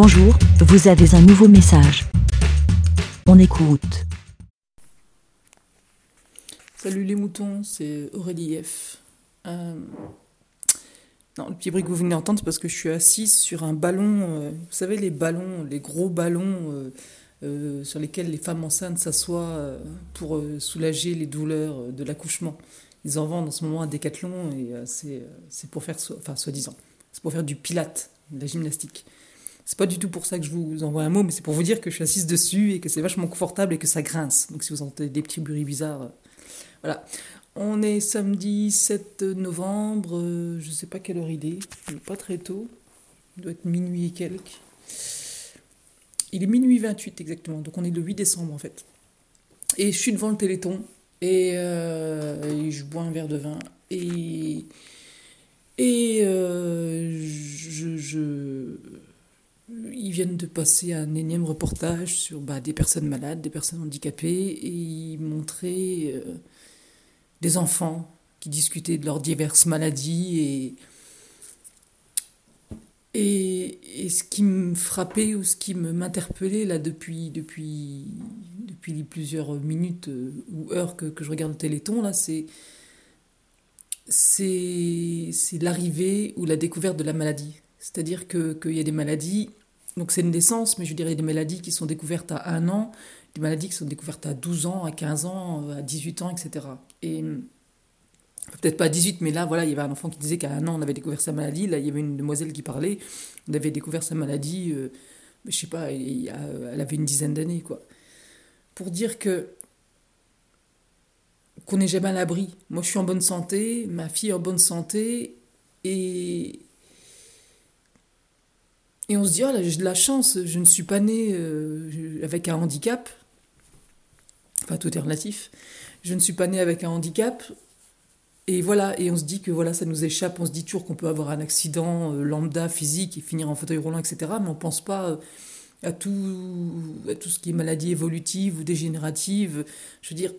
Bonjour, vous avez un nouveau message. On écoute. Salut les moutons, c'est Aurélie F. Euh, Non, le petit bruit que vous venez d'entendre, parce que je suis assise sur un ballon. euh, vous savez, les ballons, les gros ballons euh, sur lesquels les femmes enceintes s'assoient pour soulager les douleurs de l'accouchement. Ils en vendent en ce moment à Decathlon et c'est pour faire, enfin, soi-disant, c'est pour faire du pilate, de la gymnastique. C'est pas du tout pour ça que je vous envoie un mot, mais c'est pour vous dire que je suis assise dessus et que c'est vachement confortable et que ça grince. Donc si vous entendez des petits bruits bizarres, euh, voilà. On est samedi 7 novembre, euh, je sais pas quelle heure il est, pas très tôt, il doit être minuit et quelques. Il est minuit 28 exactement, donc on est le 8 décembre en fait. Et je suis devant le téléthon et, euh, je bois un verre de vin et euh, je, je- ils viennent de passer un énième reportage sur bah, des personnes malades, des personnes handicapées et ils montraient euh, des enfants qui discutaient de leurs diverses maladies et, et, ce qui me frappait ou ce qui m'interpellait là depuis, depuis, depuis les plusieurs minutes euh, ou heures que, que je regarde le Téléthon, là, c'est, c'est, l'arrivée ou la découverte de la maladie. C'est-à-dire que, qu'il y a des maladies, donc c'est une naissance, mais je dirais des maladies qui sont découvertes à un an, des maladies qui sont découvertes à 12 ans, à 15 ans, à 18 ans, etc. Et peut-être pas à 18, mais là, voilà, il y avait un enfant qui disait qu'à un an, on avait découvert sa maladie. Là, il y avait une demoiselle qui parlait, on avait découvert sa maladie, euh, je sais pas, a- elle avait une dizaine d'années, quoi. Pour dire que qu'on n'est jamais à l'abri. Moi, je suis en bonne santé, ma fille est en bonne santé, et et on se dit, oh j'ai de la chance, je ne suis pas née euh, avec un handicap. Enfin, tout est relatif. Je ne suis pas née avec un handicap. Et voilà, et on se dit que voilà, ça nous échappe. On se dit toujours qu'on peut avoir un accident euh, lambda physique et finir en fauteuil roulant, etc. Mais on ne pense pas euh, à tout, à tout ce qui est maladie évolutive ou dégénérative. Je veux dire,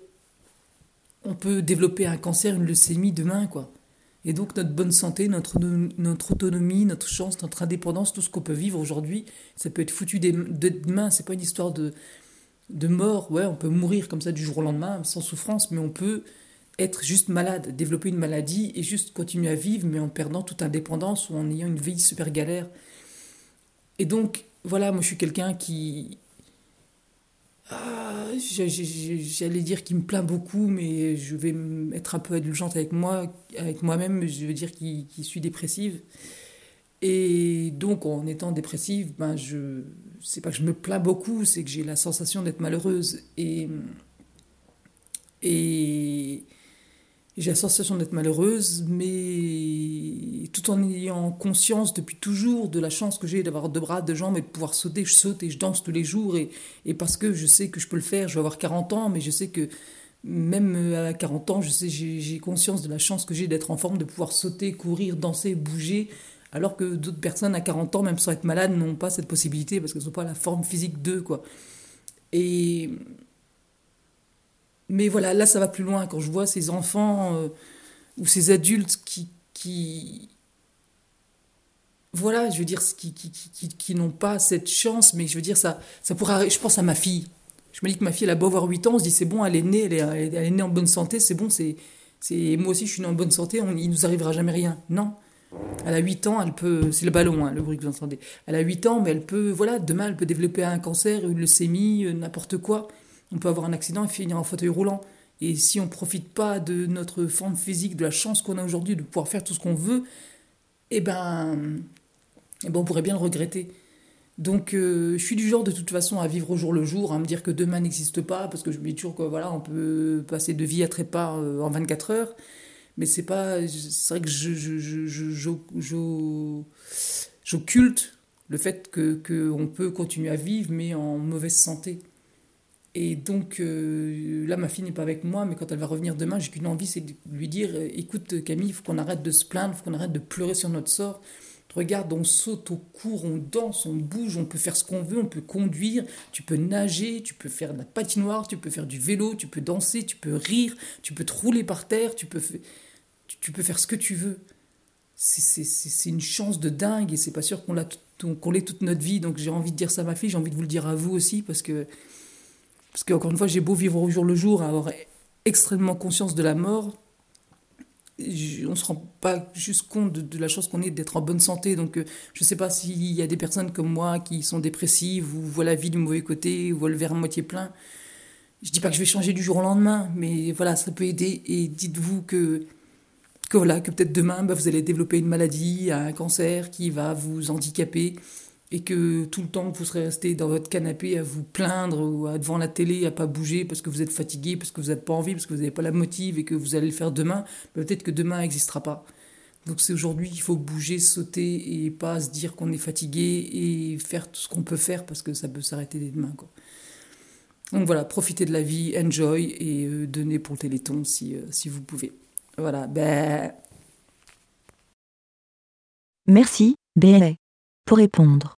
on peut développer un cancer, une leucémie demain, quoi. Et donc notre bonne santé, notre, notre autonomie, notre chance, notre indépendance, tout ce qu'on peut vivre aujourd'hui, ça peut être foutu de demain. C'est pas une histoire de, de mort. Ouais, on peut mourir comme ça du jour au lendemain, sans souffrance, mais on peut être juste malade, développer une maladie et juste continuer à vivre, mais en perdant toute indépendance ou en ayant une vie super galère. Et donc, voilà, moi je suis quelqu'un qui. Ah, J'allais dire qu'il me plaint beaucoup, mais je vais être un peu indulgente avec moi, avec moi-même, je veux dire qui, qui suis dépressive. Et donc, en étant dépressive, ben je, c'est pas que je me plains beaucoup, c'est que j'ai la sensation d'être malheureuse. Et j'ai la sensation d'être malheureuse, mais tout en ayant conscience depuis toujours de la chance que j'ai d'avoir deux bras, deux jambes et de pouvoir sauter. Je saute et je danse tous les jours. Et, parce que je sais que je peux le faire, je vais avoir 40 ans, mais je sais que même à 40 ans, je sais, j'ai j'ai conscience de la chance que j'ai d'être en forme, de pouvoir sauter, courir, danser, bouger. Alors que d'autres personnes à 40 ans, même sans être malades, n'ont pas cette possibilité parce qu'elles n'ont pas la forme physique d'eux, quoi. Et mais voilà, là, ça va plus loin. Quand je vois ces enfants euh, ou ces adultes qui, qui. Voilà, je veux dire, qui, qui, qui, qui, n'ont pas cette chance, mais je veux dire, ça, ça pourrait arri- Je pense à ma fille. Je me dis que ma fille, elle a beau avoir 8 ans, on se dit, c'est bon, elle est née, elle est, elle est- née en bonne santé, c'est bon, c'est. c'est Moi aussi, je suis née en bonne santé, on, il nous arrivera jamais rien. Non. Elle a 8 ans, elle peut. C'est le ballon, hein, le bruit que vous entendez. Elle a 8 ans, mais elle peut. Voilà, demain, elle peut développer un cancer, une leucémie, euh, n'importe quoi. On peut avoir un accident et finir en fauteuil roulant. Et si on ne profite pas de notre forme physique, de la chance qu'on a aujourd'hui de pouvoir faire tout ce qu'on veut, eh ben, eh ben, on pourrait bien le regretter. Donc, euh, je suis du genre de toute façon à vivre au jour le jour, à me dire que demain n'existe pas, parce que je me dis toujours que voilà, on peut passer de vie à trépas euh, en 24 heures. Mais c'est pas. C'est vrai que je, j'occulte le fait que, que on peut continuer à vivre, mais en mauvaise santé. Et donc, euh, là, ma fille n'est pas avec moi, mais quand elle va revenir demain, j'ai qu'une envie, c'est de lui dire euh, écoute, Camille, il faut qu'on arrête de se plaindre, il faut qu'on arrête de pleurer sur notre sort. Regarde, on saute, on court, on danse, on bouge, on peut faire ce qu'on veut, on peut conduire, tu peux nager, tu peux faire de la patinoire, tu peux faire du vélo, tu peux danser, tu peux rire, tu peux te rouler par terre, tu peux, tu, peux faire ce que tu veux. c'est une chance de dingue et c'est pas sûr qu'on l'ait toute notre vie. Donc j'ai envie de dire ça à ma fille, j'ai envie de vous le dire à vous aussi parce que parce qu'encore une fois, j'ai beau vivre au jour le jour, avoir extrêmement conscience de la mort, on ne se rend pas juste compte de, la chance qu'on est d'être en bonne santé. Donc, euh, je ne sais pas s'il y a des personnes comme moi qui sont dépressives ou voient la vie du mauvais côté ou voient le verre à moitié plein. Je ne dis pas que je vais changer du jour au lendemain, mais voilà, ça peut aider. Et dites-vous que, que, voilà, que peut-être demain, bah, vous allez développer une maladie, un cancer qui va vous handicaper et que tout le temps vous serez resté dans votre canapé à vous plaindre ou à, devant la télé à pas bouger parce que vous êtes fatigué, parce que vous n'avez pas envie, parce que vous n'avez pas la motive et que vous allez le faire demain, peut-être que demain n'existera pas. Donc c'est aujourd'hui qu'il faut bouger, sauter et pas se dire qu'on est fatigué et faire tout ce qu'on peut faire parce que ça peut s'arrêter dès demain. Quoi. Donc voilà, profitez de la vie, enjoy et euh, donnez pour le téléthon si, euh, si vous pouvez. Voilà, ben... Merci, BLA. Pour répondre